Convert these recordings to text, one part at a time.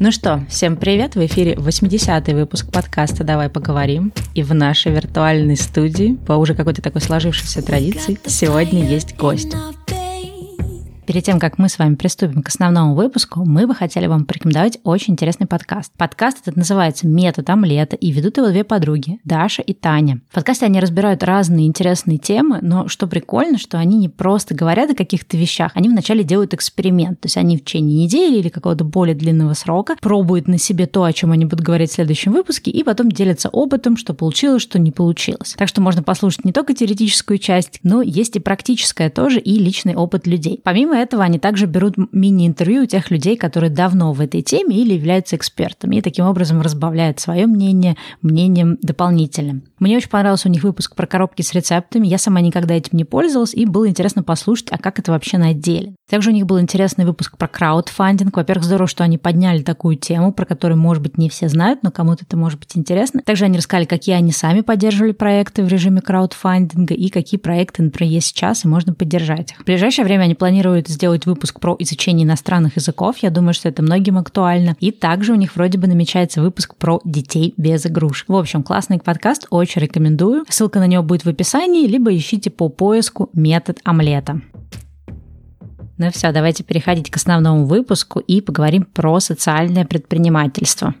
Ну что, всем привет! В эфире 80-й выпуск подкаста «Давай поговорим». И в нашей виртуальной студии, по уже какой-то такой сложившейся традиции, сегодня есть гость. Перед тем, как мы с вами приступим к основному выпуску, мы бы хотели вам порекомендовать очень интересный подкаст. Подкаст этот называется «Метод омлета», и ведут его две подруги, Даша и Таня. В подкасте они разбирают разные интересные темы, но что прикольно, что они не просто говорят о каких-то вещах, они вначале делают эксперимент. То есть они в течение недели или какого-то более длинного срока пробуют на себе то, о чем они будут говорить в следующем выпуске, и потом делятся опытом, что получилось, что не получилось. Так что можно послушать не только теоретическую часть, но есть и практическая тоже, и личный опыт людей. Помимо этого они также берут мини-интервью у тех людей, которые давно в этой теме или являются экспертами, и таким образом разбавляют свое мнение мнением дополнительным. Мне очень понравился у них выпуск про коробки с рецептами. Я сама никогда этим не пользовалась, и было интересно послушать, а как это вообще на деле. Также у них был интересный выпуск про краудфандинг. Во-первых, здорово, что они подняли такую тему, про которую, может быть, не все знают, но кому-то это может быть интересно. Также они рассказали, какие они сами поддерживали проекты в режиме краудфандинга и какие проекты, например, есть сейчас, и можно поддержать их. В ближайшее время они планируют сделать выпуск про изучение иностранных языков. Я думаю, что это многим актуально. И также у них вроде бы намечается выпуск про детей без игрушек. В общем, классный подкаст, очень рекомендую. Ссылка на него будет в описании, либо ищите по поиску «Метод омлета». Ну все, давайте переходить к основному выпуску и поговорим про социальное предпринимательство.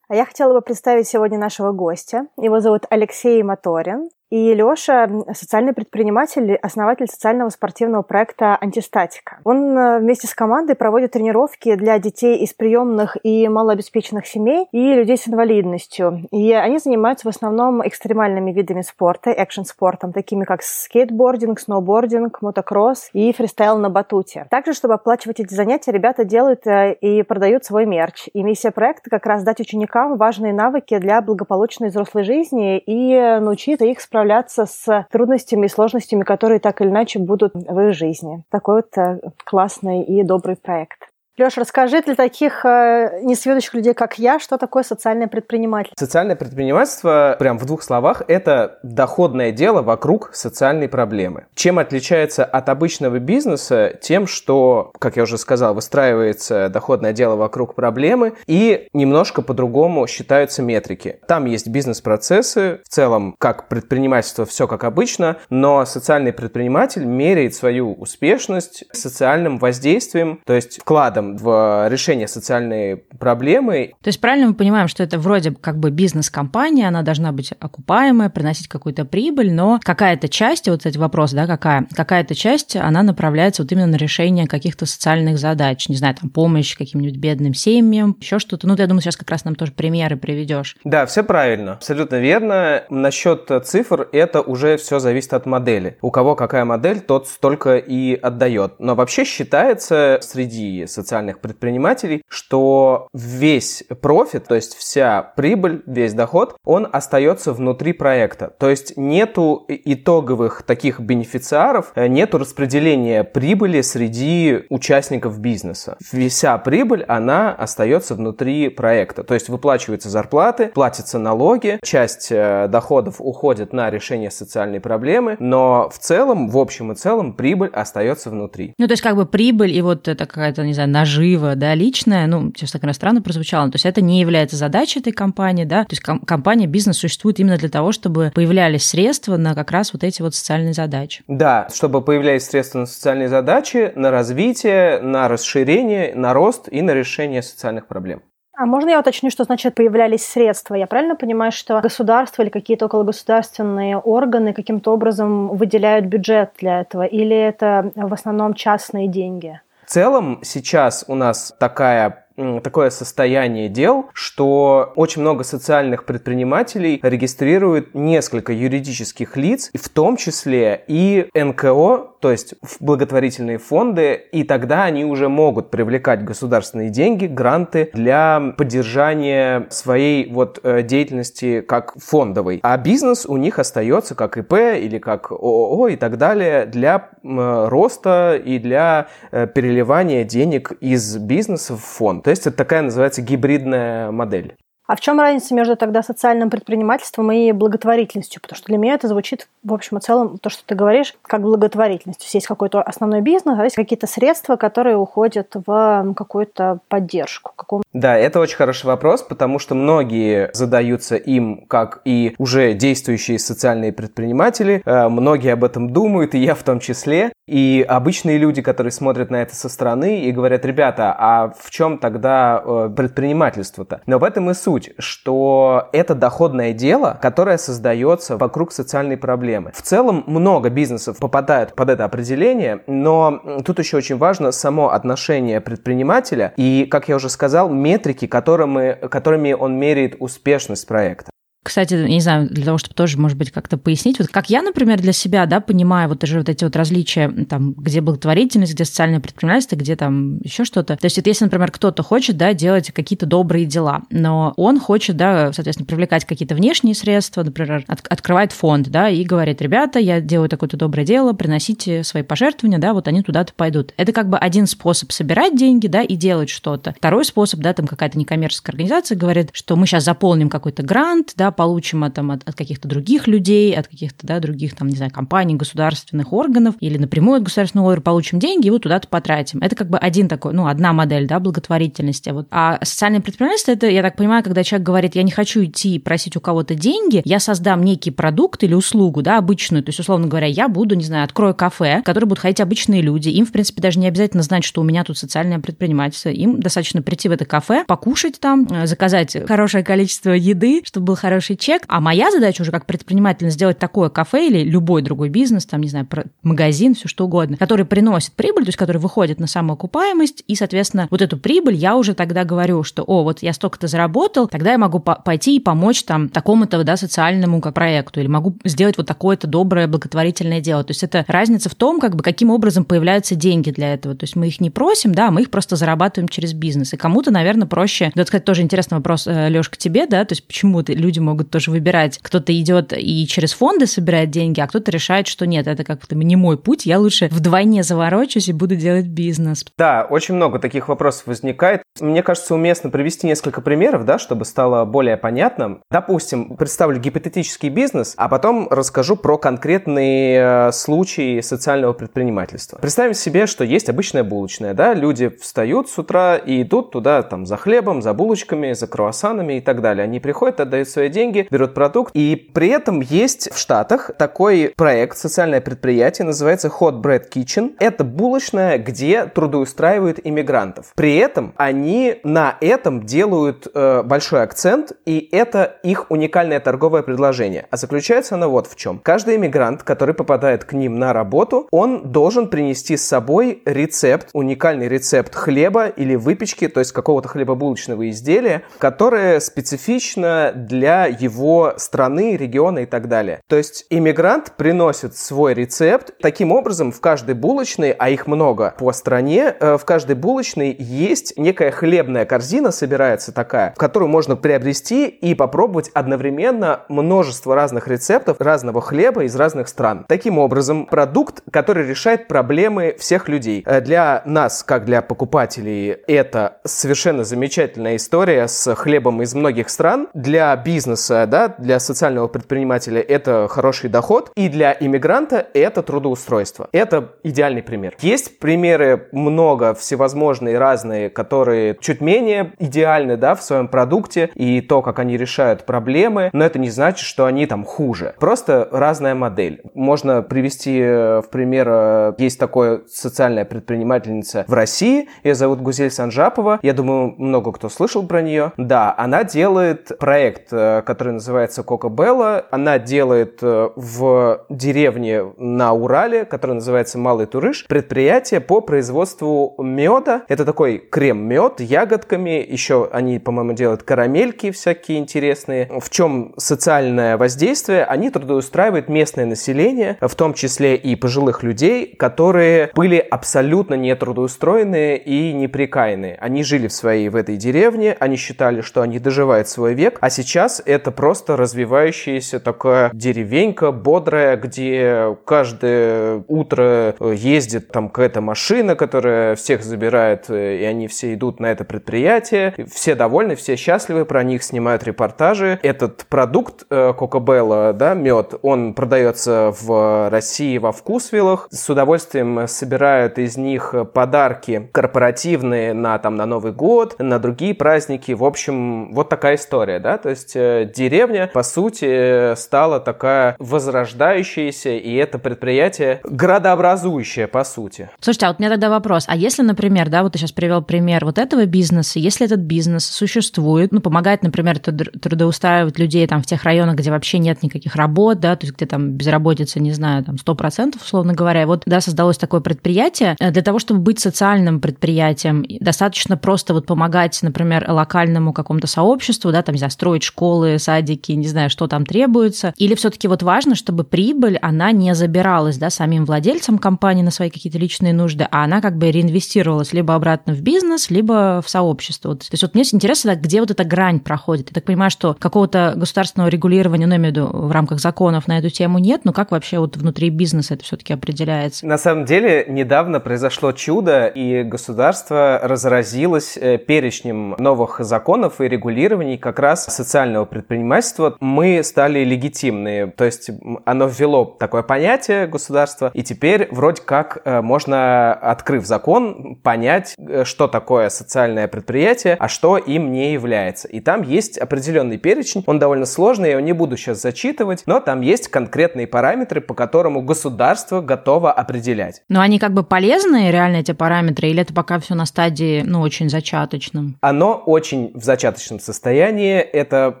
А я хотела бы представить сегодня нашего гостя. Его зовут Алексей Моторин. И Леша – социальный предприниматель, основатель социального спортивного проекта «Антистатика». Он э, вместе с командой проводит тренировки для детей из приемных и малообеспеченных семей и людей с инвалидностью. И они занимаются в основном экстремальными видами спорта, экшн-спортом, такими как скейтбординг, сноубординг, мотокросс и фристайл на батуте. Также, чтобы оплачивать эти занятия, ребята делают э, и продают свой мерч. И миссия проекта как раз дать ученикам важные навыки для благополучной взрослой жизни и научиться их справляться справляться с трудностями и сложностями, которые так или иначе будут в их жизни. Такой вот э, классный и добрый проект. Леша, расскажи для таких э, несведущих людей, как я, что такое социальное предпринимательство? Социальное предпринимательство, прям в двух словах, это доходное дело вокруг социальной проблемы. Чем отличается от обычного бизнеса? Тем, что, как я уже сказал, выстраивается доходное дело вокруг проблемы и немножко по-другому считаются метрики. Там есть бизнес-процессы, в целом, как предпринимательство, все как обычно, но социальный предприниматель меряет свою успешность социальным воздействием, то есть вкладом там в решение социальной проблемы. То есть правильно мы понимаем, что это вроде как бы бизнес-компания, она должна быть окупаемая, приносить какую-то прибыль, но какая-то часть, вот эти вопросы, да, какая, какая-то часть, она направляется вот именно на решение каких-то социальных задач, не знаю, там помощь каким-нибудь бедным семьям, еще что-то. Ну, я думаю, сейчас как раз нам тоже примеры приведешь. Да, все правильно, абсолютно верно. Насчет цифр это уже все зависит от модели. У кого какая модель, тот столько и отдает. Но вообще считается среди социальных социальных предпринимателей, что весь профит, то есть вся прибыль, весь доход, он остается внутри проекта. То есть нету итоговых таких бенефициаров, э, нету распределения прибыли среди участников бизнеса. Вся прибыль, она остается внутри проекта. То есть выплачиваются зарплаты, платятся налоги, часть э, доходов уходит на решение социальной проблемы, но в целом, в общем и целом, прибыль остается внутри. Ну, то есть как бы прибыль и вот это какая-то, не знаю, нажива, да, личная, ну, сейчас так иностранно прозвучало, то есть это не является задачей этой компании, да, то есть ком- компания, бизнес существует именно для того, чтобы появлялись средства на как раз вот эти вот социальные задачи. Да, чтобы появлялись средства на социальные задачи, на развитие, на расширение, на рост и на решение социальных проблем. А можно я уточню, что значит появлялись средства? Я правильно понимаю, что государство или какие-то окологосударственные органы каким-то образом выделяют бюджет для этого? Или это в основном частные деньги? В целом сейчас у нас такая такое состояние дел, что очень много социальных предпринимателей регистрируют несколько юридических лиц, в том числе и НКО, то есть благотворительные фонды, и тогда они уже могут привлекать государственные деньги, гранты для поддержания своей вот э, деятельности как фондовой. А бизнес у них остается как ИП или как ООО и так далее для роста и для э, переливания денег из бизнеса в фонд. То есть это такая называется гибридная модель. А в чем разница между тогда социальным предпринимательством и благотворительностью? Потому что для меня это звучит, в общем и целом, то, что ты говоришь, как благотворительность. То есть есть какой-то основной бизнес, а есть какие-то средства, которые уходят в какую-то поддержку. Какому... Да, это очень хороший вопрос, потому что многие задаются им, как и уже действующие социальные предприниматели. Э, многие об этом думают, и я в том числе. И обычные люди, которые смотрят на это со стороны и говорят, ребята, а в чем тогда э, предпринимательство-то? Но в этом и суть, что это доходное дело, которое создается вокруг социальной проблемы. В целом много бизнесов попадают под это определение, но тут еще очень важно само отношение предпринимателя и, как я уже сказал, метрики, которыми, которыми он меряет успешность проекта. Кстати, не знаю, для того, чтобы тоже, может быть, как-то пояснить, вот как я, например, для себя, да, понимаю вот даже вот эти вот различия, там, где благотворительность, где социальное предпринимательство, где там еще что-то. То есть, вот если, например, кто-то хочет, да, делать какие-то добрые дела, но он хочет, да, соответственно, привлекать какие-то внешние средства, например, от, открывает фонд, да, и говорит, ребята, я делаю такое-то доброе дело, приносите свои пожертвования, да, вот они туда-то пойдут. Это как бы один способ собирать деньги, да, и делать что-то. Второй способ, да, там какая-то некоммерческая организация говорит, что мы сейчас заполним какой-то грант, да, получим там, от, от каких-то других людей, от каких-то да, других, там, не знаю, компаний, государственных органов или напрямую от государственного органа получим деньги и вот туда-то потратим. Это как бы один такой, ну, одна модель, да, благотворительности. Вот. А социальное предпринимательство, это, я так понимаю, когда человек говорит, я не хочу идти просить у кого-то деньги, я создам некий продукт или услугу, да, обычную, то есть, условно говоря, я буду, не знаю, открою кафе, в которое будут ходить обычные люди, им, в принципе, даже не обязательно знать, что у меня тут социальное предпринимательство, им достаточно прийти в это кафе, покушать там, э, заказать хорошее количество еды, чтобы был хороший хороший чек, а моя задача уже как предприниматель сделать такое кафе или любой другой бизнес, там, не знаю, магазин, все что угодно, который приносит прибыль, то есть который выходит на самоокупаемость, и, соответственно, вот эту прибыль я уже тогда говорю, что, о, вот я столько-то заработал, тогда я могу пойти и помочь там такому-то, да, социальному как проекту, или могу сделать вот такое-то доброе благотворительное дело. То есть это разница в том, как бы, каким образом появляются деньги для этого. То есть мы их не просим, да, мы их просто зарабатываем через бизнес. И кому-то, наверное, проще, да, сказать, тоже интересный вопрос, э, Лёш, к тебе, да, то есть почему люди могут могут тоже выбирать. Кто-то идет и через фонды собирает деньги, а кто-то решает, что нет, это как-то не мой путь, я лучше вдвойне заворочусь и буду делать бизнес. Да, очень много таких вопросов возникает. Мне кажется, уместно привести несколько примеров, да, чтобы стало более понятным. Допустим, представлю гипотетический бизнес, а потом расскажу про конкретные э, случаи социального предпринимательства. Представим себе, что есть обычная булочная, да, люди встают с утра и идут туда там за хлебом, за булочками, за круассанами и так далее. Они приходят, отдают свои деньги, деньги, берут продукт. И при этом есть в Штатах такой проект, социальное предприятие, называется Hot Bread Kitchen. Это булочная, где трудоустраивают иммигрантов. При этом они на этом делают э, большой акцент, и это их уникальное торговое предложение. А заключается оно вот в чем. Каждый иммигрант, который попадает к ним на работу, он должен принести с собой рецепт, уникальный рецепт хлеба или выпечки, то есть какого-то хлебобулочного изделия, которое специфично для его страны, региона и так далее. То есть иммигрант приносит свой рецепт. Таким образом, в каждой булочной, а их много по стране, э, в каждой булочной есть некая хлебная корзина, собирается такая, которую можно приобрести и попробовать одновременно множество разных рецептов разного хлеба из разных стран. Таким образом, продукт, который решает проблемы всех людей. Э, для нас, как для покупателей, это совершенно замечательная история с хлебом из многих стран. Для бизнеса бизнеса, да, для социального предпринимателя это хороший доход, и для иммигранта это трудоустройство. Это идеальный пример. Есть примеры много всевозможные, разные, которые чуть менее идеальны, да, в своем продукте и то, как они решают проблемы, но это не значит, что они там хуже. Просто разная модель. Можно привести э, в пример, э, есть такое социальная предпринимательница в России, ее зовут Гузель Санжапова, я думаю, много кто слышал про нее. Да, она делает проект, э, которая называется Кока Белла. Она делает э, в деревне на Урале, которая называется Малый Турыш, предприятие по производству меда. Это такой крем-мед ягодками. Еще они, по-моему, делают карамельки всякие интересные. В чем социальное воздействие? Они трудоустраивают местное население, в том числе и пожилых людей, которые были абсолютно не трудоустроенные и неприкаянные. Они жили в своей в этой деревне, они считали, что они доживают свой век, а сейчас это это просто развивающаяся такая деревенька бодрая, где каждое утро ездит там какая-то машина, которая всех забирает, и они все идут на это предприятие. Все довольны, все счастливы, про них снимают репортажи. Этот продукт Кока-Белла, да, мед, он продается в России во вкусвиллах. С удовольствием собирают из них подарки корпоративные на, там, на Новый год, на другие праздники. В общем, вот такая история, да, то есть э, деревня, по сути, стала такая возрождающаяся, и это предприятие градообразующее, по сути. Слушайте, а вот у меня тогда вопрос. А если, например, да, вот ты сейчас привел пример вот этого бизнеса, если этот бизнес существует, ну, помогает, например, трудоустраивать людей там в тех районах, где вообще нет никаких работ, да, то есть где там безработица, не знаю, там 100%, условно говоря, вот, да, создалось такое предприятие, э, для того, чтобы быть социальным предприятием, достаточно просто вот помогать, например, локальному какому-то сообществу, да, там, не знаю, строить школы, садики, не знаю, что там требуется, или все таки вот важно, чтобы прибыль, она не забиралась, да, самим владельцам компании на свои какие-то личные нужды, а она как бы реинвестировалась либо обратно в бизнес, либо в сообщество. Вот, то есть вот мне интересно, где вот эта грань проходит. Я так понимаю, что какого-то государственного регулирования, ну, я имею в виду, в рамках законов на эту тему нет, но как вообще вот внутри бизнеса это все таки определяется? На самом деле, недавно произошло чудо, и государство разразилось э, перечнем новых законов и регулирований как раз социального предпринимательства. Мы стали легитимны, то есть оно ввело такое понятие государства, и теперь вроде как э, можно, открыв закон, понять, э, что такое социальное предприятие, а что им не является. И там есть определенный перечень, он довольно сложный, я его не буду сейчас зачитывать, но там есть конкретные параметры, по которому государство готово определять. Но они как бы полезные, реально, эти параметры, или это пока все на стадии, ну, очень зачаточном? Оно очень в зачаточном состоянии. Это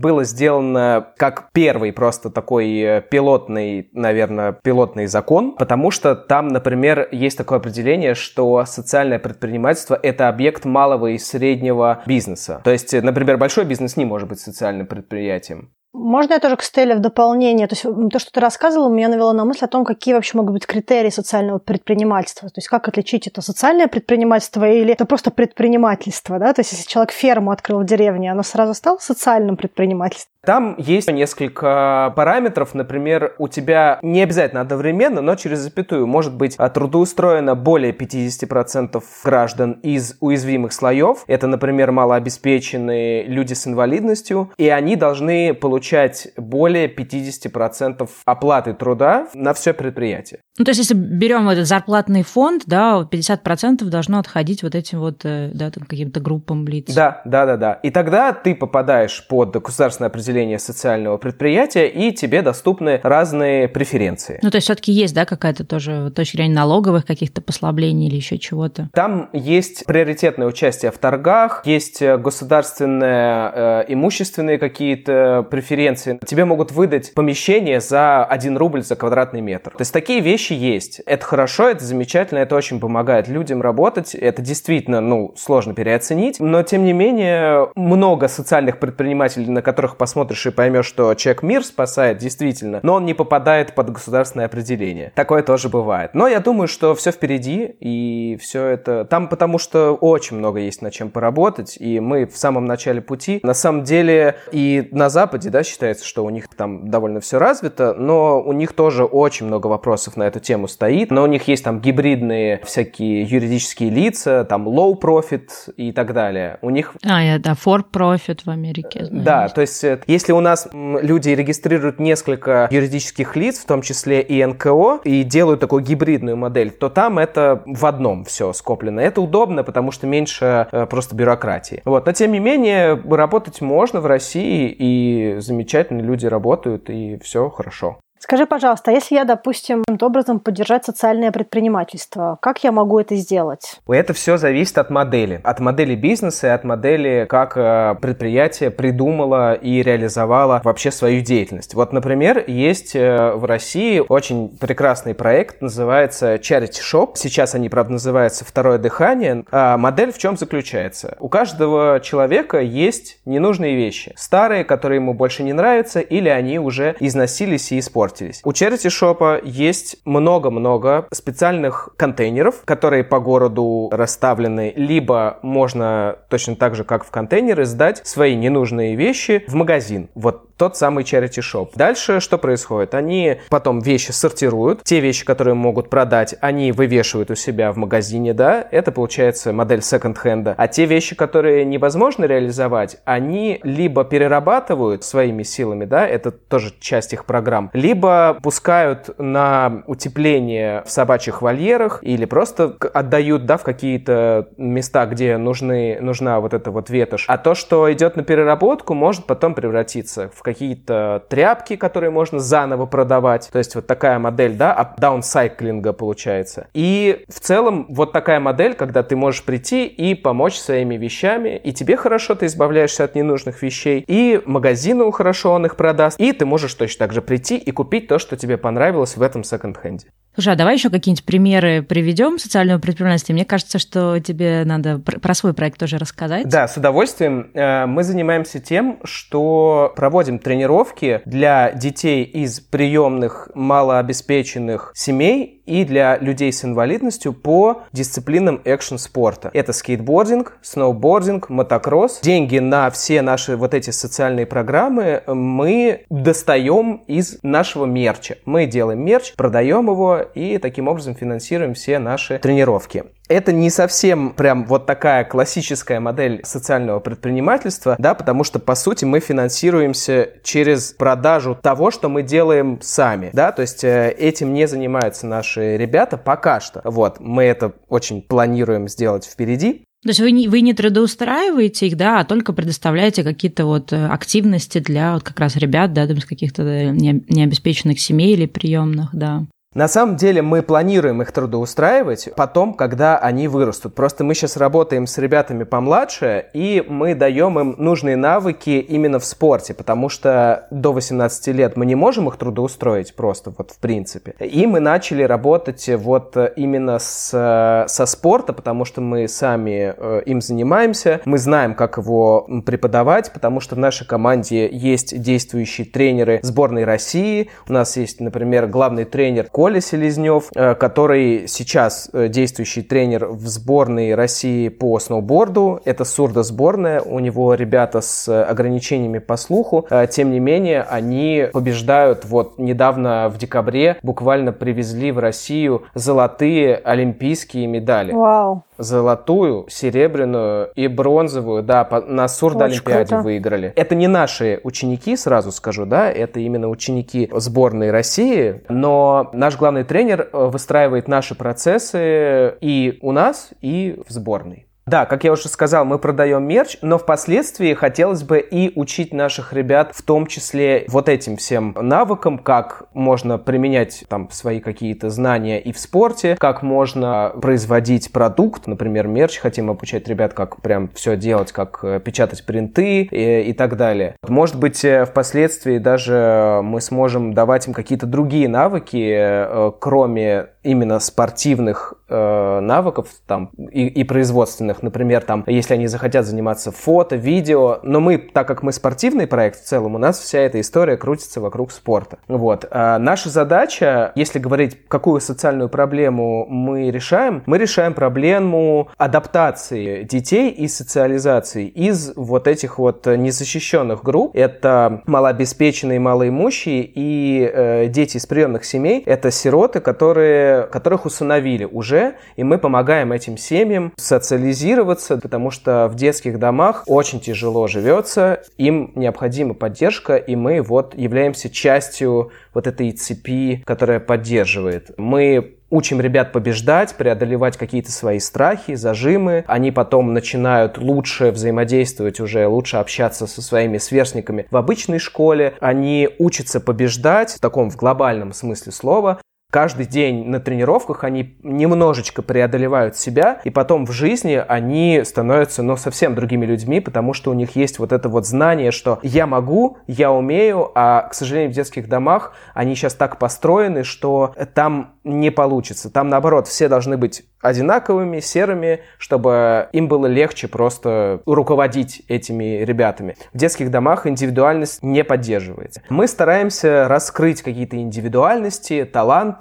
было сделано как первый просто такой э, пилотный, наверное, пилотный закон, потому что там, например, есть такое определение, что социальное предпринимательство – это объект малого и среднего бизнеса. То есть, например, большой бизнес не может быть социальным предприятием. Можно я тоже к Стелле в дополнение? То есть то, что ты рассказывала, меня навело на мысль о том, какие вообще могут быть критерии социального предпринимательства. То есть как отличить это социальное предпринимательство или это просто предпринимательство, да? То есть если человек ферму открыл в деревне, оно сразу стало социальным предпринимательством? Там есть несколько параметров. Например, у тебя не обязательно одновременно, но через запятую может быть трудоустроено более 50% граждан из уязвимых слоев. Это, например, малообеспеченные люди с инвалидностью. И они должны получать более 50% оплаты труда на все предприятие. Ну, то есть, если берем этот зарплатный фонд, да, 50% должно отходить вот этим вот, э, да, там, каким-то группам лиц. Да, да, да, да. И тогда ты попадаешь под государственное определение определение социального предприятия, и тебе доступны разные преференции. Ну, то есть все-таки есть, да, какая-то тоже точка зрения налоговых каких-то послаблений или еще чего-то? Там есть приоритетное участие в торгах, есть государственные э, имущественные какие-то преференции. Тебе могут выдать помещение за 1 рубль за квадратный метр. То есть такие вещи есть. Это хорошо, это замечательно, это очень помогает людям работать. Это действительно, ну, сложно переоценить. Но, тем не менее, много социальных предпринимателей, на которых посмотришь и поймешь, что человек мир спасает, действительно, но он не попадает под государственное определение. Такое тоже бывает. Но я думаю, что все впереди, и все это... Там потому что очень много есть над чем поработать, и мы в самом начале пути. На самом деле и на Западе, да, считается, что у них там довольно все развито, но у них тоже очень много вопросов на эту тему стоит. Но у них есть там гибридные всякие юридические лица, там low profit и так далее. У них... А, да, for profit в Америке. Знаю. Да, то есть э, если у нас люди регистрируют несколько юридических лиц, в том числе и НКО, и делают такую гибридную модель, то там это в одном все скоплено. Это удобно, потому что меньше э, просто бюрократии. Вот. Но тем не менее, работать можно в России, и замечательные люди работают, и все хорошо. Скажи, пожалуйста, а если я, допустим, каким-то образом поддержать социальное предпринимательство, как я могу это сделать? Это все зависит от модели. От модели бизнеса и от модели, как э, предприятие придумало и реализовало вообще свою деятельность. Вот, например, есть э, в России очень прекрасный проект, называется Charity Shop. Сейчас они, правда, называются «Второе дыхание». А модель в чем заключается? У каждого человека есть ненужные вещи. Старые, которые ему больше не нравятся, или они уже износились и испортились испортились. У Charity Shop есть много-много специальных контейнеров, которые по городу расставлены, либо можно точно так же, как в контейнеры, сдать свои ненужные вещи в магазин. Вот тот самый charity shop. Дальше что происходит? Они потом вещи сортируют. Те вещи, которые могут продать, они вывешивают у себя в магазине, да, это получается модель секонд-хенда. А те вещи, которые невозможно реализовать, они либо перерабатывают своими силами, да, это тоже часть их программ, либо пускают на утепление в собачьих вольерах или просто отдают, да, в какие-то места, где нужны, нужна вот эта вот ветошь. А то, что идет на переработку, может потом превратиться в какие-то тряпки, которые можно заново продавать. То есть вот такая модель, да, даунсайклинга получается. И в целом вот такая модель, когда ты можешь прийти и помочь своими вещами, и тебе хорошо, ты избавляешься от ненужных вещей, и магазину хорошо он их продаст, и ты можешь точно так же прийти и купить то, что тебе понравилось в этом секонд-хенде. Слушай, а давай еще какие-нибудь примеры приведем социального предпринимательства. Мне кажется, что тебе надо про свой проект тоже рассказать. Да, с удовольствием. Э, мы занимаемся тем, что проводим тренировки для детей из приемных малообеспеченных семей и для людей с инвалидностью по дисциплинам экшн-спорта. Это скейтбординг, сноубординг, мотокросс. Деньги на все наши вот эти социальные программы мы достаем из нашего мерча. Мы делаем мерч, продаем его и таким образом финансируем все наши тренировки это не совсем прям вот такая классическая модель социального предпринимательства, да, потому что, по сути, мы финансируемся через продажу того, что мы делаем сами, да, то есть э, этим не занимаются наши ребята пока что. Вот, мы это очень планируем сделать впереди. То есть вы не, вы не трудоустраиваете их, да, а только предоставляете какие-то вот э, активности для вот как раз ребят, да, там, из каких-то э, необеспеченных семей или приемных, да. На самом деле мы планируем их трудоустраивать потом, когда они вырастут. Просто мы сейчас работаем с ребятами помладше, и мы даем им нужные навыки именно в спорте, потому что до 18 лет мы не можем их трудоустроить просто вот в принципе. И мы начали работать вот именно с, со спорта, потому что мы сами э, им занимаемся, мы знаем, как его преподавать, потому что в нашей команде есть действующие тренеры сборной России, у нас есть, например, главный тренер Коля Селезнев, э, который сейчас э, действующий тренер в сборной России по сноуборду. Это сурдо-сборная, у него ребята с ограничениями по слуху. Э, тем не менее, они побеждают. Вот недавно в декабре буквально привезли в Россию золотые олимпийские медали. Вау золотую, серебряную и бронзовую, да, на сурдо-олимпиаде выиграли. Это не наши ученики, сразу скажу, да, это именно ученики сборной России, но наш главный тренер э, выстраивает наши процессы и у нас, и в сборной. Да, как я уже сказал, мы продаем мерч, но впоследствии хотелось бы и учить наших ребят в том числе вот этим всем навыкам, как можно применять там свои какие-то знания и в спорте, как можно производить продукт, например, мерч, хотим обучать ребят, как прям все делать, как э, печатать принты и, и так далее. Может быть, э, впоследствии даже мы сможем давать им какие-то другие навыки, э, кроме именно спортивных э, навыков там и, и производственных, например, там, если они захотят заниматься фото, видео, но мы, так как мы спортивный проект в целом, у нас вся эта история крутится вокруг спорта. Вот. А наша задача, если говорить, какую социальную проблему мы решаем, мы решаем проблему адаптации детей и социализации из вот этих вот незащищенных групп. Это малообеспеченные, малоимущие и э, дети из приемных семей. Это сироты, которые которых усыновили уже, и мы помогаем этим семьям социализироваться, потому что в детских домах очень тяжело живется, им необходима поддержка, и мы вот являемся частью вот этой цепи, которая поддерживает. Мы учим ребят побеждать, преодолевать какие-то свои страхи, зажимы. Они потом начинают лучше взаимодействовать уже, лучше общаться со своими сверстниками в обычной школе. Они учатся побеждать в таком в глобальном смысле слова. Каждый день на тренировках они немножечко преодолевают себя, и потом в жизни они становятся, ну, совсем другими людьми, потому что у них есть вот это вот знание, что я могу, я умею, а, к сожалению, в детских домах они сейчас так построены, что там не получится. Там, наоборот, все должны быть одинаковыми, серыми, чтобы им было легче просто руководить этими ребятами. В детских домах индивидуальность не поддерживается. Мы стараемся раскрыть какие-то индивидуальности, таланты,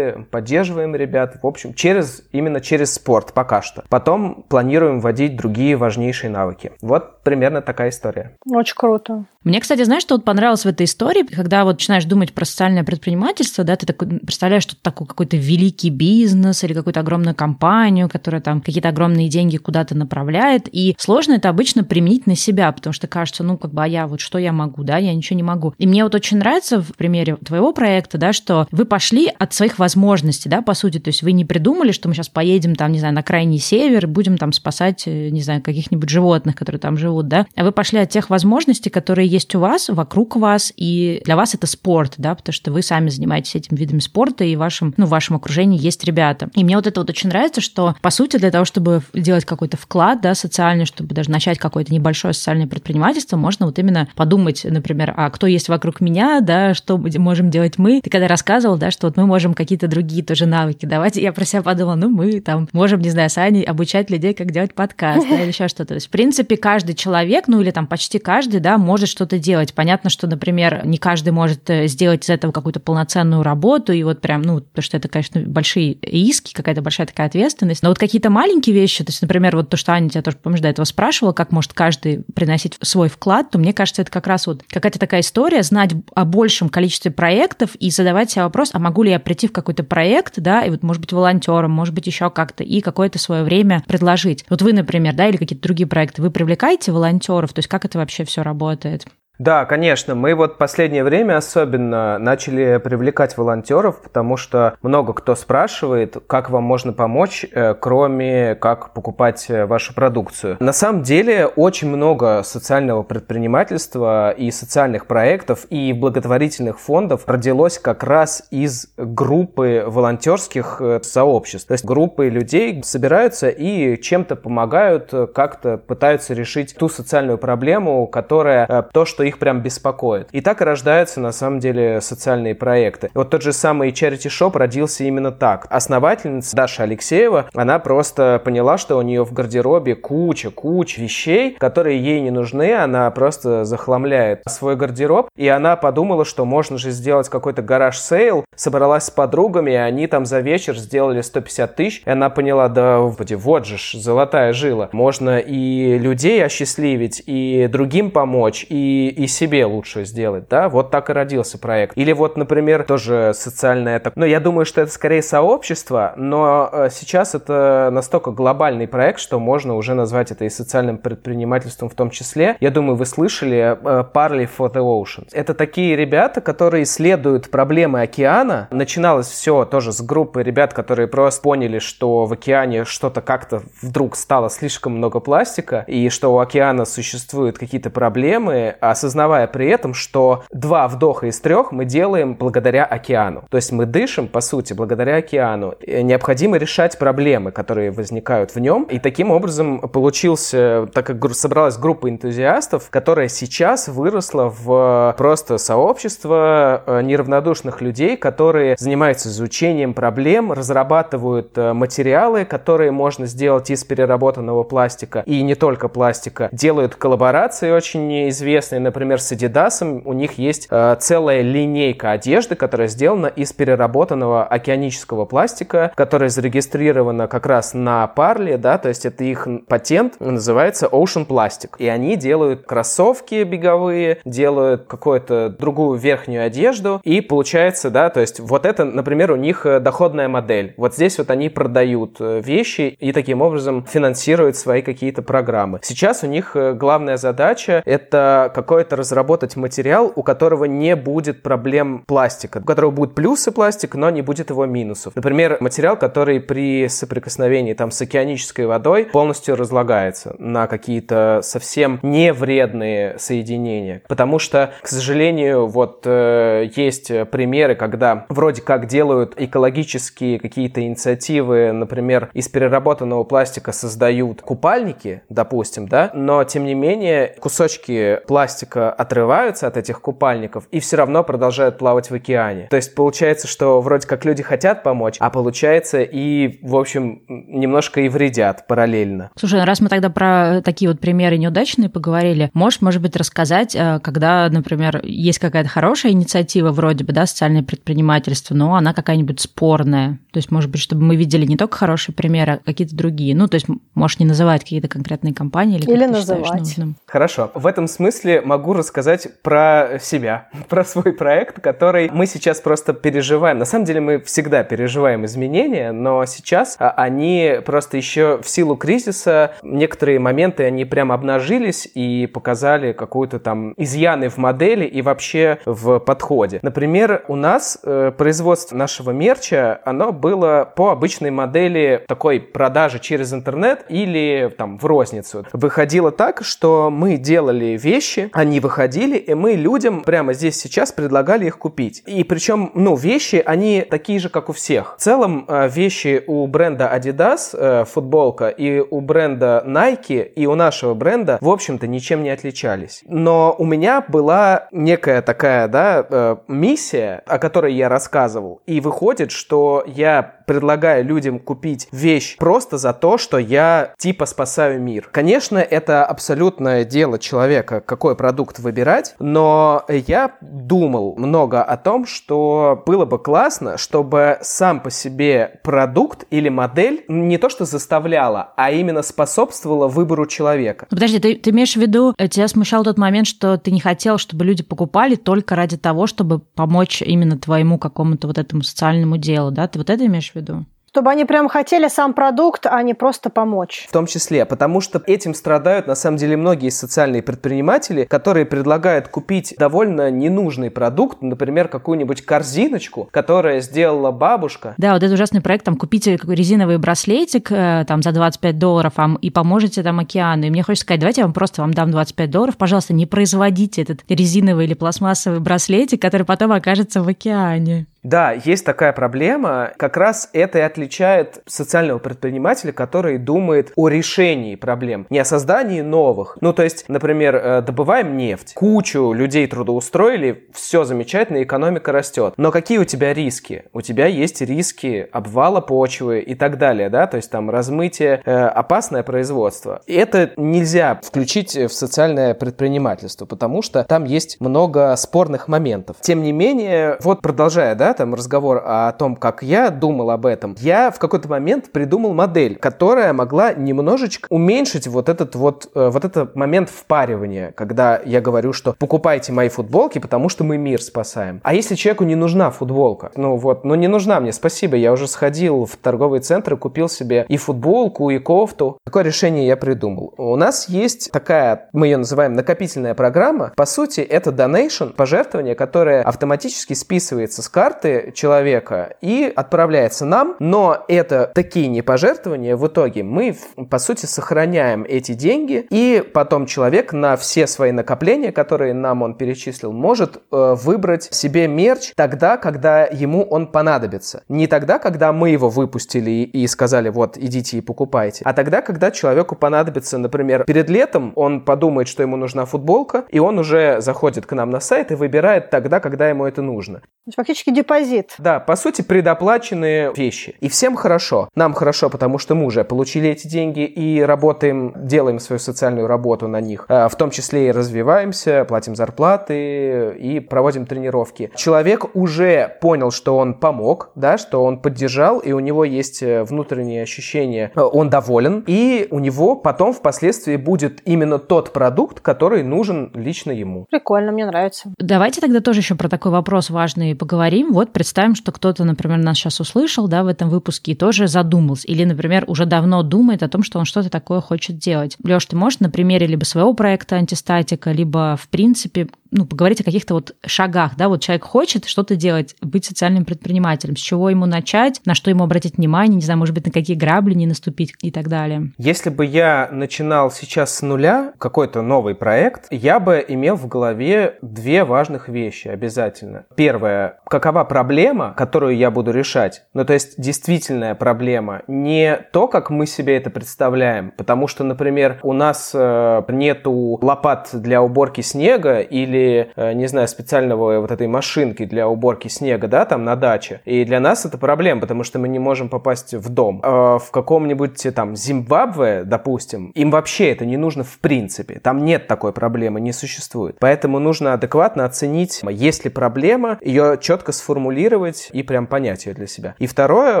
поддерживаем ребят, в общем, через, именно через спорт пока что. Потом планируем вводить другие важнейшие навыки. Вот примерно такая история. Очень круто. Мне, кстати, знаешь, что вот понравилось в этой истории, когда вот начинаешь думать про социальное предпринимательство, да, ты такой, представляешь, что это такой какой-то великий бизнес или какую-то огромную компанию, которая там какие-то огромные деньги куда-то направляет, и сложно это обычно применить на себя, потому что кажется, ну, как бы, а я вот что я могу, да, я ничего не могу. И мне вот очень нравится в примере твоего проекта, да, что вы пошли от своих возможностей, да, по сути, то есть вы не придумали, что мы сейчас поедем там, не знаю, на крайний север, будем там спасать, э, не знаю, каких-нибудь животных, которые там живут, да, а вы пошли от тех возможностей, которые есть у вас, вокруг вас, и для вас это спорт, да, потому что вы сами занимаетесь этим видом спорта, и вашем, ну, в вашем окружении есть ребята. И мне вот это вот очень нравится, что, по сути, для того, чтобы делать какой-то вклад, да, социальный, чтобы даже начать какое-то небольшое социальное предпринимательство, можно вот именно подумать, например, а кто есть вокруг меня, да, что можем делать мы. Ты когда рассказывал, да, что вот мы можем какие-то другие тоже навыки давать, я про себя подумала, ну, мы там можем, не знаю, с Аней обучать людей, как делать подкаст, да, или еще что-то. То есть, в принципе, каждый человек, ну, или там почти каждый, да, может что-то делать. Понятно, что, например, не каждый может э, сделать из этого какую-то полноценную работу, и вот прям, ну, потому что это, конечно, большие риски, какая-то большая такая ответственность. Но вот какие-то маленькие вещи, то есть, например, вот то, что Аня тебя тоже, помнишь, до этого спрашивала, как может каждый приносить свой вклад, то мне кажется, это как раз вот какая-то такая история, знать о большем количестве проектов и задавать себе вопрос, а могу ли я прийти в какой-то проект, да, и вот, может быть, волонтером, может быть, еще как-то, и какое-то свое время предложить. Вот вы, например, да, или какие-то другие проекты, вы привлекаете волонтеров, то есть как это вообще все работает? Да, конечно. Мы вот последнее время особенно начали привлекать волонтеров, потому что много кто спрашивает, как вам можно помочь, э, кроме как покупать э, вашу продукцию. На самом деле очень много социального предпринимательства и социальных проектов и благотворительных фондов родилось как раз из группы волонтерских э, сообществ. То есть группы людей собираются и чем-то помогают, как-то пытаются решить ту социальную проблему, которая то, что их прям беспокоит. И так рождаются на самом деле социальные проекты. Вот тот же самый Charity Shop родился именно так. Основательница Даша Алексеева, она просто поняла, что у нее в гардеробе куча, куча вещей, которые ей не нужны, она просто захламляет свой гардероб, и она подумала, что можно же сделать какой-то гараж-сейл, собралась с подругами, и они там за вечер сделали 150 тысяч, и она поняла, да, господи, вот же ж, золотая жила. Можно и людей осчастливить, и другим помочь, и и себе лучше сделать, да, вот так и родился проект. Или вот, например, тоже социальное, так, ну, я думаю, что это скорее сообщество, но э, сейчас это настолько глобальный проект, что можно уже назвать это и социальным предпринимательством в том числе. Я думаю, вы слышали э, Parley for the Oceans. Это такие ребята, которые исследуют проблемы океана. Начиналось все тоже с группы ребят, которые просто поняли, что в океане что-то как-то вдруг стало слишком много пластика, и что у океана существуют какие-то проблемы, а осознавая при этом, что два вдоха из трех мы делаем благодаря океану. То есть мы дышим, по сути, благодаря океану. Необходимо решать проблемы, которые возникают в нем. И таким образом получился, так как собралась группа энтузиастов, которая сейчас выросла в просто сообщество э, неравнодушных людей, которые занимаются изучением проблем, разрабатывают э, материалы, которые можно сделать из переработанного пластика и не только пластика, делают коллаборации очень известные, например, с Adidas у них есть э, целая линейка одежды, которая сделана из переработанного океанического пластика, которая зарегистрирована как раз на Парле, да, то есть это их патент, называется Ocean Plastic. И они делают кроссовки беговые, делают какую-то другую верхнюю одежду, и получается, да, то есть вот это, например, у них э, доходная модель. Вот здесь вот они продают э, вещи и таким образом финансируют свои какие-то программы. Сейчас у них э, главная задача это какое какой-то разработать материал, у которого не будет проблем пластика, у которого будут плюсы пластика, но не будет его минусов. Например, материал, который при соприкосновении там с океанической водой полностью разлагается на какие-то совсем не вредные соединения. Потому что, к сожалению, вот э, есть примеры, когда вроде как делают экологические какие-то инициативы, например, из переработанного пластика создают купальники, допустим, да, но тем не менее кусочки пластика отрываются от этих купальников и все равно продолжают плавать в океане. То есть получается, что вроде как люди хотят помочь, а получается и, в общем, немножко и вредят параллельно. Слушай, ну раз мы тогда про такие вот примеры неудачные поговорили, можешь, может быть, рассказать, э, когда, например, есть какая-то хорошая инициатива вроде бы, да, социальное предпринимательство, но она какая-нибудь спорная. То есть, может быть, чтобы мы видели не только хорошие примеры, а какие-то другие. Ну, то есть, можешь не называть какие-то конкретные компании или, или называть. Хорошо. В этом смысле могу рассказать про себя, про свой проект, который мы сейчас просто переживаем. На самом деле мы всегда переживаем изменения, но сейчас а, они просто еще в силу кризиса некоторые моменты они прям обнажились и показали какую-то там изъяны в модели и вообще в подходе. Например, у нас э, производство нашего мерча, оно было по обычной модели такой продажи через интернет или там в розницу. Выходило так, что мы делали вещи, они выходили, и мы людям прямо здесь сейчас предлагали их купить. И причем, ну, вещи, они такие же, как у всех. В целом, э, вещи у бренда Adidas, э, футболка, и у бренда Nike, и у нашего бренда, в общем-то, ничем не отличались. Но у меня была некая такая, да, э, миссия, о которой я рассказывал. И выходит, что я предлагаю людям купить вещь просто за то, что я типа спасаю мир. Конечно, это абсолютное дело человека, какой продукт выбирать, но я думал много о том, что было бы классно, чтобы сам по себе продукт или модель не то что заставляла, а именно способствовала выбору человека. Подожди, ты, ты имеешь в виду, э, тебя смущал тот момент, что ты не хотел, чтобы люди покупали только ради того, чтобы помочь именно твоему какому-то вот этому социальному делу, да? Ты вот это имеешь виду? Чтобы они прям хотели сам продукт, а не просто помочь. В том числе, потому что этим страдают на самом деле многие социальные предприниматели, которые предлагают купить довольно ненужный продукт, например, какую-нибудь корзиночку, которая сделала бабушка. Да, вот этот ужасный проект, там, купите резиновый браслетик э, там за 25 долларов вам и поможете там океану. И мне хочется сказать, давайте я вам просто вам дам 25 долларов, пожалуйста, не производите этот резиновый или пластмассовый браслетик, который потом окажется в океане. Да, есть такая проблема. Как раз это и отличает социального предпринимателя, который думает о решении проблем, не о создании новых. Ну, то есть, например, э, добываем нефть, кучу людей трудоустроили, все замечательно, экономика растет. Но какие у тебя риски? У тебя есть риски обвала почвы и так далее, да, то есть там размытие, э, опасное производство. И это нельзя включить в социальное предпринимательство, потому что там есть много спорных моментов. Тем не менее, вот продолжая, да, там разговор о том, как я думал об этом, я в какой-то момент придумал модель, которая могла немножечко уменьшить вот этот вот, э, вот этот момент впаривания, когда я говорю, что покупайте мои футболки, потому что мы мир спасаем. А если человеку не нужна футболка? Ну вот, ну не нужна мне, спасибо, я уже сходил в торговый центр и купил себе и футболку, и кофту. Какое решение я придумал? У нас есть такая, мы ее называем накопительная программа. По сути, это donation, пожертвование, которое автоматически списывается с карты карты человека и отправляется нам, но это такие не пожертвования, в итоге мы, по сути, сохраняем эти деньги, и потом человек на все свои накопления, которые нам он перечислил, может э, выбрать себе мерч тогда, когда ему он понадобится. Не тогда, когда мы его выпустили и сказали, вот, идите и покупайте, а тогда, когда человеку понадобится, например, перед летом он подумает, что ему нужна футболка, и он уже заходит к нам на сайт и выбирает тогда, когда ему это нужно. Фактически депозит депозит. Да, по сути, предоплаченные вещи. И всем хорошо. Нам хорошо, потому что мы уже получили эти деньги и работаем, делаем свою социальную работу на них. А, в том числе и развиваемся, платим зарплаты и проводим тренировки. Человек уже понял, что он помог, да, что он поддержал, и у него есть э, внутреннее ощущение, э, он доволен, и у него потом впоследствии будет именно тот продукт, который нужен лично ему. Прикольно, мне нравится. Давайте тогда тоже еще про такой вопрос важный поговорим. Вот вот представим, что кто-то, например, нас сейчас услышал, да, в этом выпуске и тоже задумался, или, например, уже давно думает о том, что он что-то такое хочет делать. Леш, ты можешь на примере либо своего проекта антистатика, либо, в принципе, ну, поговорить о каких-то вот шагах, да, вот человек хочет что-то делать, быть социальным предпринимателем, с чего ему начать, на что ему обратить внимание, не знаю, может быть, на какие грабли не наступить и так далее. Если бы я начинал сейчас с нуля какой-то новый проект, я бы имел в голове две важных вещи обязательно. Первое, какова проблема, которую я буду решать? Ну, то есть действительная проблема, не то, как мы себе это представляем, потому что, например, у нас э, нету лопат для уборки снега или Э, не знаю, специального вот этой машинки для уборки снега, да, там на даче. И для нас это проблема, потому что мы не можем попасть в дом. А в каком-нибудь там Зимбабве, допустим, им вообще это не нужно в принципе. Там нет такой проблемы, не существует. Поэтому нужно адекватно оценить, есть ли проблема, ее четко сформулировать и прям понять ее для себя. И второе,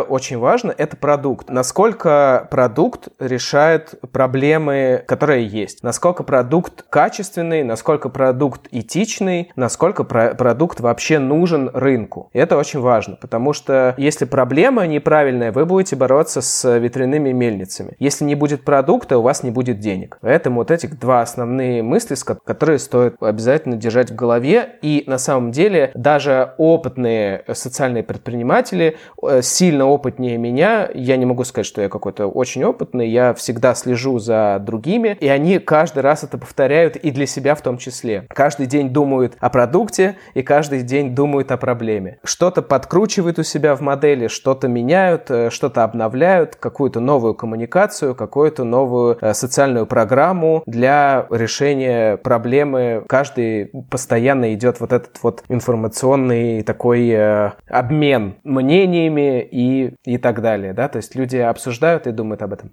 очень важно, это продукт. Насколько продукт решает проблемы, которые есть. Насколько продукт качественный, насколько продукт идеальный, этичный, насколько про продукт вообще нужен рынку. И это очень важно, потому что если проблема неправильная, вы будете бороться с ветряными мельницами. Если не будет продукта, у вас не будет денег. Поэтому вот эти два основные мысли, которые стоит обязательно держать в голове. И на самом деле даже опытные социальные предприниматели, э, сильно опытнее меня, я не могу сказать, что я какой-то очень опытный, я всегда слежу за другими, и они каждый раз это повторяют и для себя в том числе. Каждый день день думают о продукте и каждый день думают о проблеме. Что-то подкручивают у себя в модели, что-то меняют, э, что-то обновляют, какую-то новую коммуникацию, какую-то новую э, социальную программу для решения проблемы. Каждый постоянно идет вот этот вот информационный такой э, обмен мнениями и, и так далее. Да? То есть люди обсуждают и думают об этом.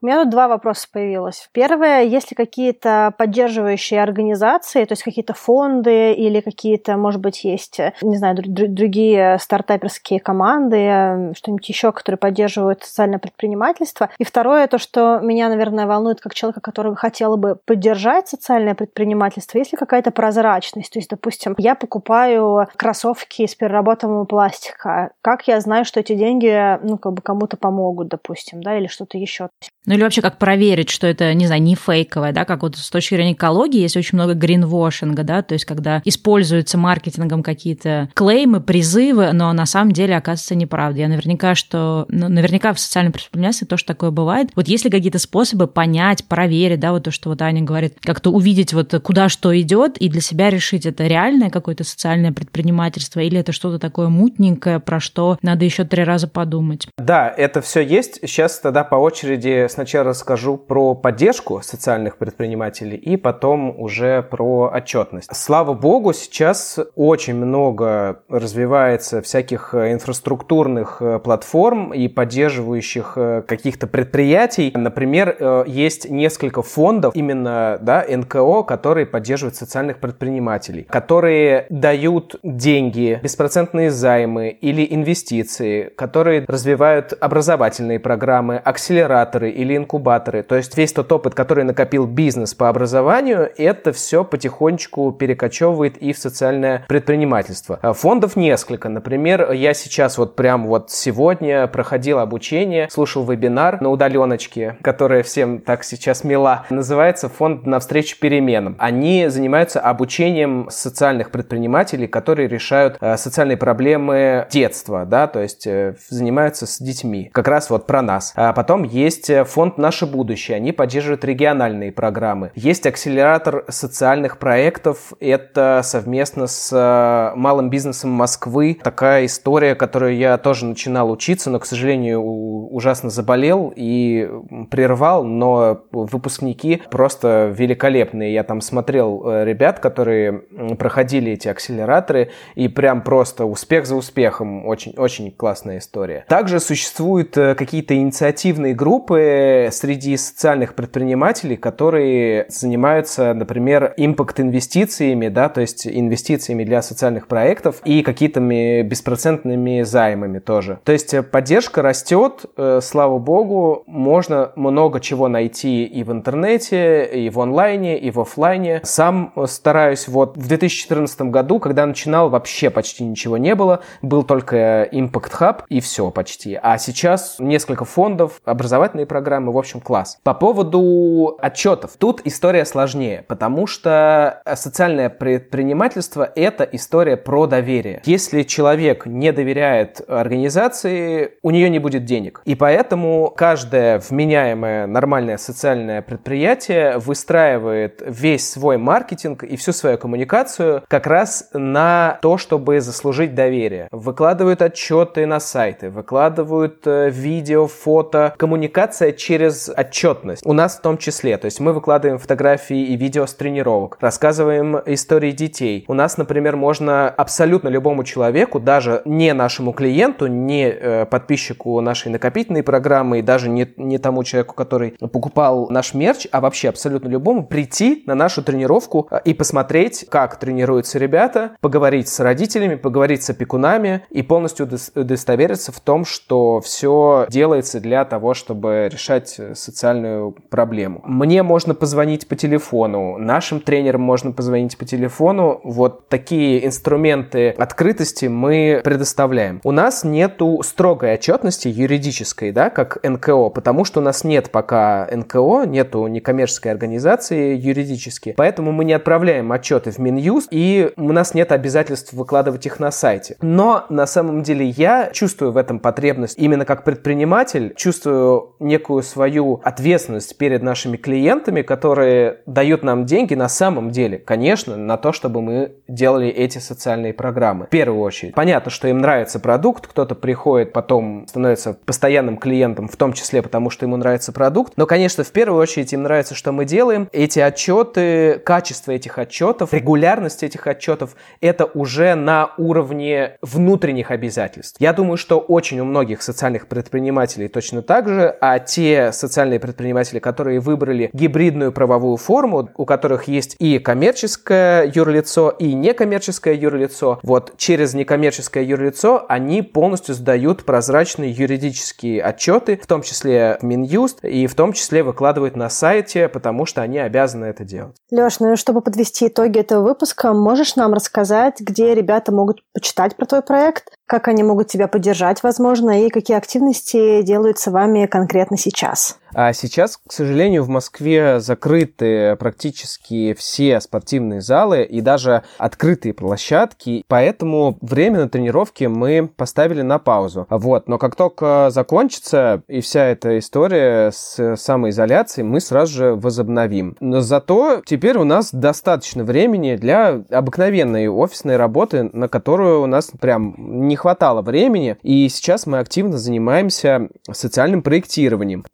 У меня тут два вопроса появилось. Первое, есть ли какие-то поддерживающие организации, то есть какие-то фонды или какие-то, может быть, есть, не знаю, другие стартаперские команды, что-нибудь еще, которые поддерживают социальное предпринимательство. И второе, то, что меня, наверное, волнует как человека, который хотел бы поддержать социальное предпринимательство, есть ли какая-то прозрачность? То есть, допустим, я покупаю кроссовки из переработанного пластика. Как я знаю, что эти деньги, ну, как бы кому-то помогут, допустим, да, или что-то еще? Ну или вообще как проверить, что это, не знаю, не фейковое, да, как вот с точки зрения экологии есть очень много гринвошинга, да, то есть когда используются маркетингом какие-то клеймы, призывы, но на самом деле оказывается неправда. Я наверняка, что, ну, наверняка в социальном предпринимательстве тоже такое бывает. Вот есть ли какие-то способы понять, проверить, да, вот то, что вот Аня говорит, как-то увидеть вот куда что идет и для себя решить, это реальное какое-то социальное предпринимательство или это что-то такое мутненькое, про что надо еще три раза подумать. Да, это все есть. Сейчас тогда по очереди сначала расскажу про поддержку социальных предпринимателей и потом уже про отчетность. Слава богу, сейчас очень много развивается всяких э, инфраструктурных э, платформ и поддерживающих э, каких-то предприятий. Например, есть несколько фондов, именно да, НКО, которые поддерживают социальных предпринимателей, которые дают деньги, беспроцентные займы или инвестиции, которые развивают образовательные программы, акселераторы или инкубаторы. То есть весь тот опыт, который накопил бизнес по образованию, это все потихонечку перекочевывает и в социальное предпринимательство. А фондов несколько. Например, я сейчас вот прям вот сегодня проходил обучение, слушал вебинар на удаленочке, которая всем так сейчас мила. Называется фонд навстречу переменам. Они занимаются обучением социальных предпринимателей, которые решают э, социальные проблемы детства, да, то есть э, занимаются с детьми. Как раз вот про нас. А потом есть э, фонд «Наше будущее». Они поддерживают региональные программы. Есть акселератор социальных проектов. Это совместно с э, малым бизнесом Москвы. Такая история, которую я тоже начинал учиться, но, к сожалению, ужасно заболел и прервал. Но выпускники просто великолепные. Я там смотрел э, ребят, которые проходили эти акселераторы, и прям просто успех за успехом. Очень, очень классная история. Также существуют какие-то инициативные группы, среди социальных предпринимателей, которые занимаются, например, импакт-инвестициями, да, то есть инвестициями для социальных проектов и какими-то беспроцентными займами тоже. То есть поддержка растет, э, слава богу, можно много чего найти и в интернете, и в онлайне, и в офлайне. Сам стараюсь вот в 2014 году, когда начинал, вообще почти ничего не было, был только Impact Hub и все почти. А сейчас несколько фондов, образовательные программы, в общем, класс. По поводу отчетов. Тут история сложнее, потому что социальное предпринимательство – это история про доверие. Если человек не доверяет организации, у нее не будет денег. И поэтому каждое вменяемое нормальное социальное предприятие выстраивает весь свой маркетинг и всю свою коммуникацию как раз на то, чтобы заслужить доверие. Выкладывают отчеты на сайты, выкладывают э, видео, фото. Коммуникация через отчетность. У нас в том числе. То есть мы выкладываем фотографии и видео с тренировок, рассказываем истории детей. У нас, например, можно абсолютно любому человеку, даже не нашему клиенту, не э, подписчику нашей накопительной программы и даже не, не тому человеку, который покупал наш мерч, а вообще абсолютно любому прийти на нашу тренировку э, и посмотреть, как тренируются ребята, поговорить с родителями, поговорить с опекунами и полностью удостовериться в том, что все делается для того, чтобы решать э, социальную проблему. Мне можно позвонить по телефону, нашим тренерам можно позвонить по телефону. Вот такие инструменты открытости мы предоставляем. У нас нету строгой отчетности юридической, да, как НКО, потому что у нас нет пока НКО, нету некоммерческой организации юридически, поэтому мы не отправляем отчеты в Минюст, и у нас нет обязательств выкладывать их на сайте. Но на самом деле я чувствую в этом потребность именно как предприниматель, чувствую некую свою ответственность перед нашими клиентами, которые дают нам деньги на самом деле, конечно, на то, чтобы мы делали эти социальные программы. В первую очередь. Понятно, что им нравится продукт, кто-то приходит, потом становится постоянным клиентом, в том числе потому, что ему нравится продукт. Но, конечно, в первую очередь им нравится, что мы делаем. Эти отчеты, качество этих отчетов, регулярность этих отчетов, это уже на уровне внутренних обязательств. Я думаю, что очень у многих социальных предпринимателей точно так же, а те социальные предприниматели, которые выбрали гибридную правовую форму, у которых есть и коммерческое юрлицо, и некоммерческое юрлицо, вот через некоммерческое юрлицо они полностью сдают прозрачные юридические отчеты, в том числе в Минюст, и в том числе выкладывают на сайте, потому что они обязаны это делать. Леш, ну и чтобы подвести итоги этого выпуска, можешь нам рассказать, где ребята могут почитать про твой проект, как они могут тебя поддержать, возможно, и какие активности делаются вами конкретно сейчас? А сейчас, к сожалению, в Москве закрыты практически все спортивные залы и даже открытые площадки, поэтому время на тренировки мы поставили на паузу. Вот, но как только закончится и вся эта история с самоизоляцией, мы сразу же возобновим. Но зато теперь у нас достаточно времени для обыкновенной офисной работы, на которую у нас прям не хватало времени, и сейчас мы активно занимаемся социальным проектированием.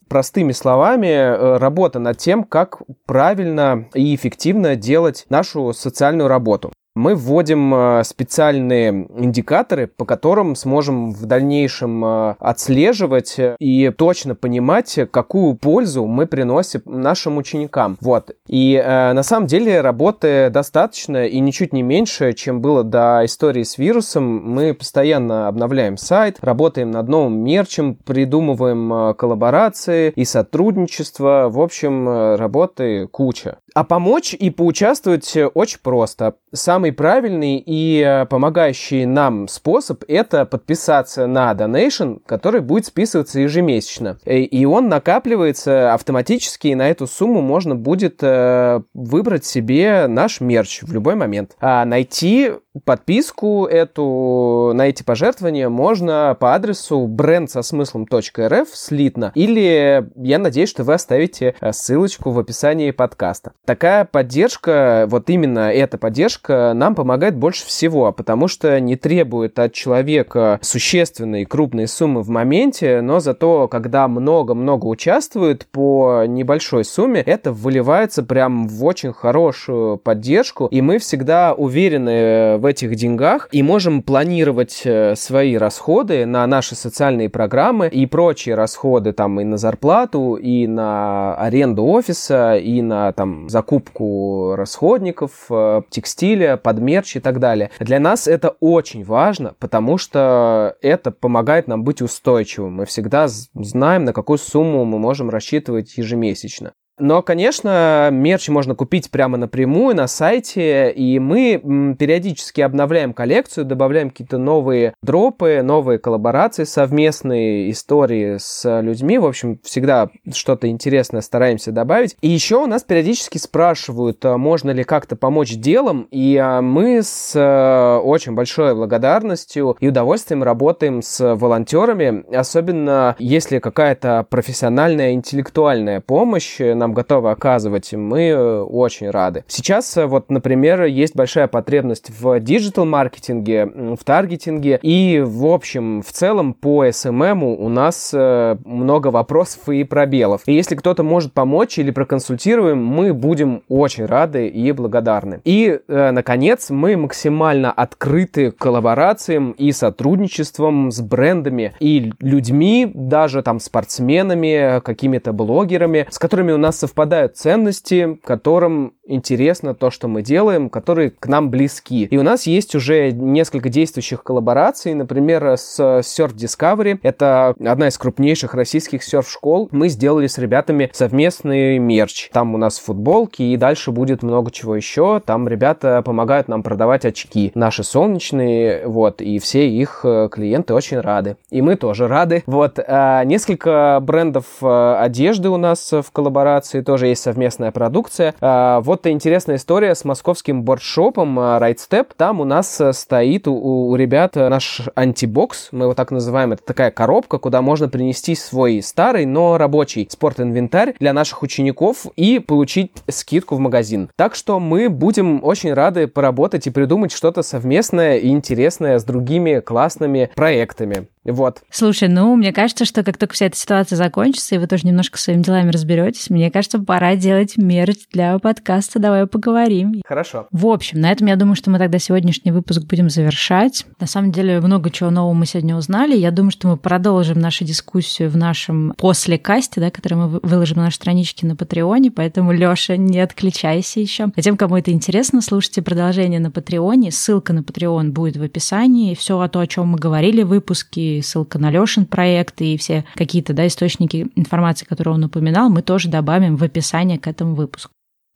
Простыми словами, э, работа над тем, как правильно и эффективно делать нашу социальную работу мы вводим э, специальные индикаторы, по которым сможем в дальнейшем э, отслеживать и точно понимать, какую пользу мы приносим нашим ученикам. Вот. И э, на самом деле работы достаточно и ничуть не меньше, чем было до истории с вирусом. Мы постоянно обновляем сайт, работаем над новым мерчем, придумываем э, коллаборации и сотрудничество. В общем, работы куча. А помочь и поучаствовать очень просто. Самый правильный и э, помогающий нам способ – это подписаться на Donation, который будет списываться ежемесячно. Э, и он накапливается автоматически, и на эту сумму можно будет э, выбрать себе наш мерч в любой момент. А найти подписку эту на эти пожертвования можно по адресу бренд со смыслом.рф слитно, или я надеюсь, что вы оставите ссылочку в описании подкаста. Такая поддержка, вот именно эта поддержка нам помогает больше всего, потому что не требует от человека существенной крупной суммы в моменте, но зато, когда много-много участвует по небольшой сумме, это выливается прям в очень хорошую поддержку, и мы всегда уверены в этих деньгах и можем планировать э, свои расходы на наши социальные программы и прочие расходы там и на зарплату, и на аренду офиса, и на там закупку расходников, э, текстиля, подмерч и так далее. Для нас это очень важно, потому что это помогает нам быть устойчивым. Мы всегда знаем, на какую сумму мы можем рассчитывать ежемесячно. Но, конечно, мерч можно купить прямо напрямую на сайте, и мы периодически обновляем коллекцию, добавляем какие-то новые дропы, новые коллаборации совместные, истории с людьми. В общем, всегда что-то интересное стараемся добавить. И еще у нас периодически спрашивают, а можно ли как-то помочь делом, и а, мы с э, очень большой благодарностью и удовольствием работаем с волонтерами, особенно если какая-то профессиональная, интеллектуальная помощь нам готовы оказывать, мы э, очень рады. Сейчас э, вот, например, есть большая потребность в диджитал-маркетинге, в таргетинге и, в общем, в целом по SMM у нас э, много вопросов и пробелов. И если кто-то может помочь или проконсультируем, мы будем очень рады и благодарны. И, наконец, мы максимально открыты к коллаборациям и сотрудничеством с брендами и людьми, даже там спортсменами, какими-то блогерами, с которыми у нас нас совпадают ценности, которым интересно то, что мы делаем, которые к нам близки. И у нас есть уже несколько действующих коллабораций, например, с Surf Discovery. Это одна из крупнейших российских серф-школ. Мы сделали с ребятами совместный мерч. Там у нас футболки, и дальше будет много чего еще. Там ребята помогают нам продавать очки. Наши солнечные, вот, и все их э, клиенты очень рады. И мы тоже рады. Вот, а, несколько брендов э, одежды у нас в коллаборации тоже есть совместная продукция. А, вот интересная история с московским бордшопом Rightstep. Там у нас э, стоит у, у ребят э, наш антибокс, мы его так называем. Это такая коробка, куда можно принести свой старый, но рабочий спорт-инвентарь для наших учеников и получить скидку в магазин. Так что мы будем очень рады поработать и придумать что-то совместное и интересное с другими классными проектами. Вот. Слушай, ну, мне кажется, что как только вся эта ситуация закончится, и вы тоже немножко своими делами разберетесь, мне кажется, пора делать мерч для подкаста «Давай поговорим». Хорошо. В общем, на этом я думаю, что мы тогда сегодняшний выпуск будем завершать. На самом деле, много чего нового мы сегодня узнали. Я думаю, что мы продолжим нашу дискуссию в нашем после касте, да, который мы выложим на нашей страничке на Патреоне, поэтому, Лёша, не отключайся еще. А тем, кому это интересно, слушайте продолжение на Патреоне. Ссылка на Патреон будет в описании. Все о том, о чем мы говорили в выпуске, ссылка на Лешин проект и все какие-то да, источники информации, которые он упоминал, мы тоже добавим в описание к этому выпуску.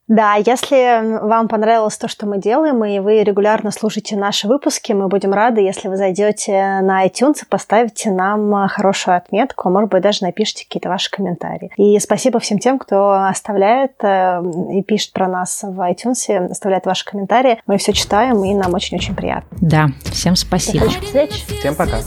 Да, если вам понравилось то, что мы делаем, и вы регулярно слушаете наши выпуски, мы будем рады, если вы зайдете на iTunes и поставите нам хорошую отметку, а может быть даже напишите какие-то ваши комментарии. И спасибо всем тем, кто оставляет э, и пишет про нас в iTunes, оставляет ваши комментарии. Мы все читаем, и нам очень-очень приятно. Да, всем спасибо. До встреч. Всем пока.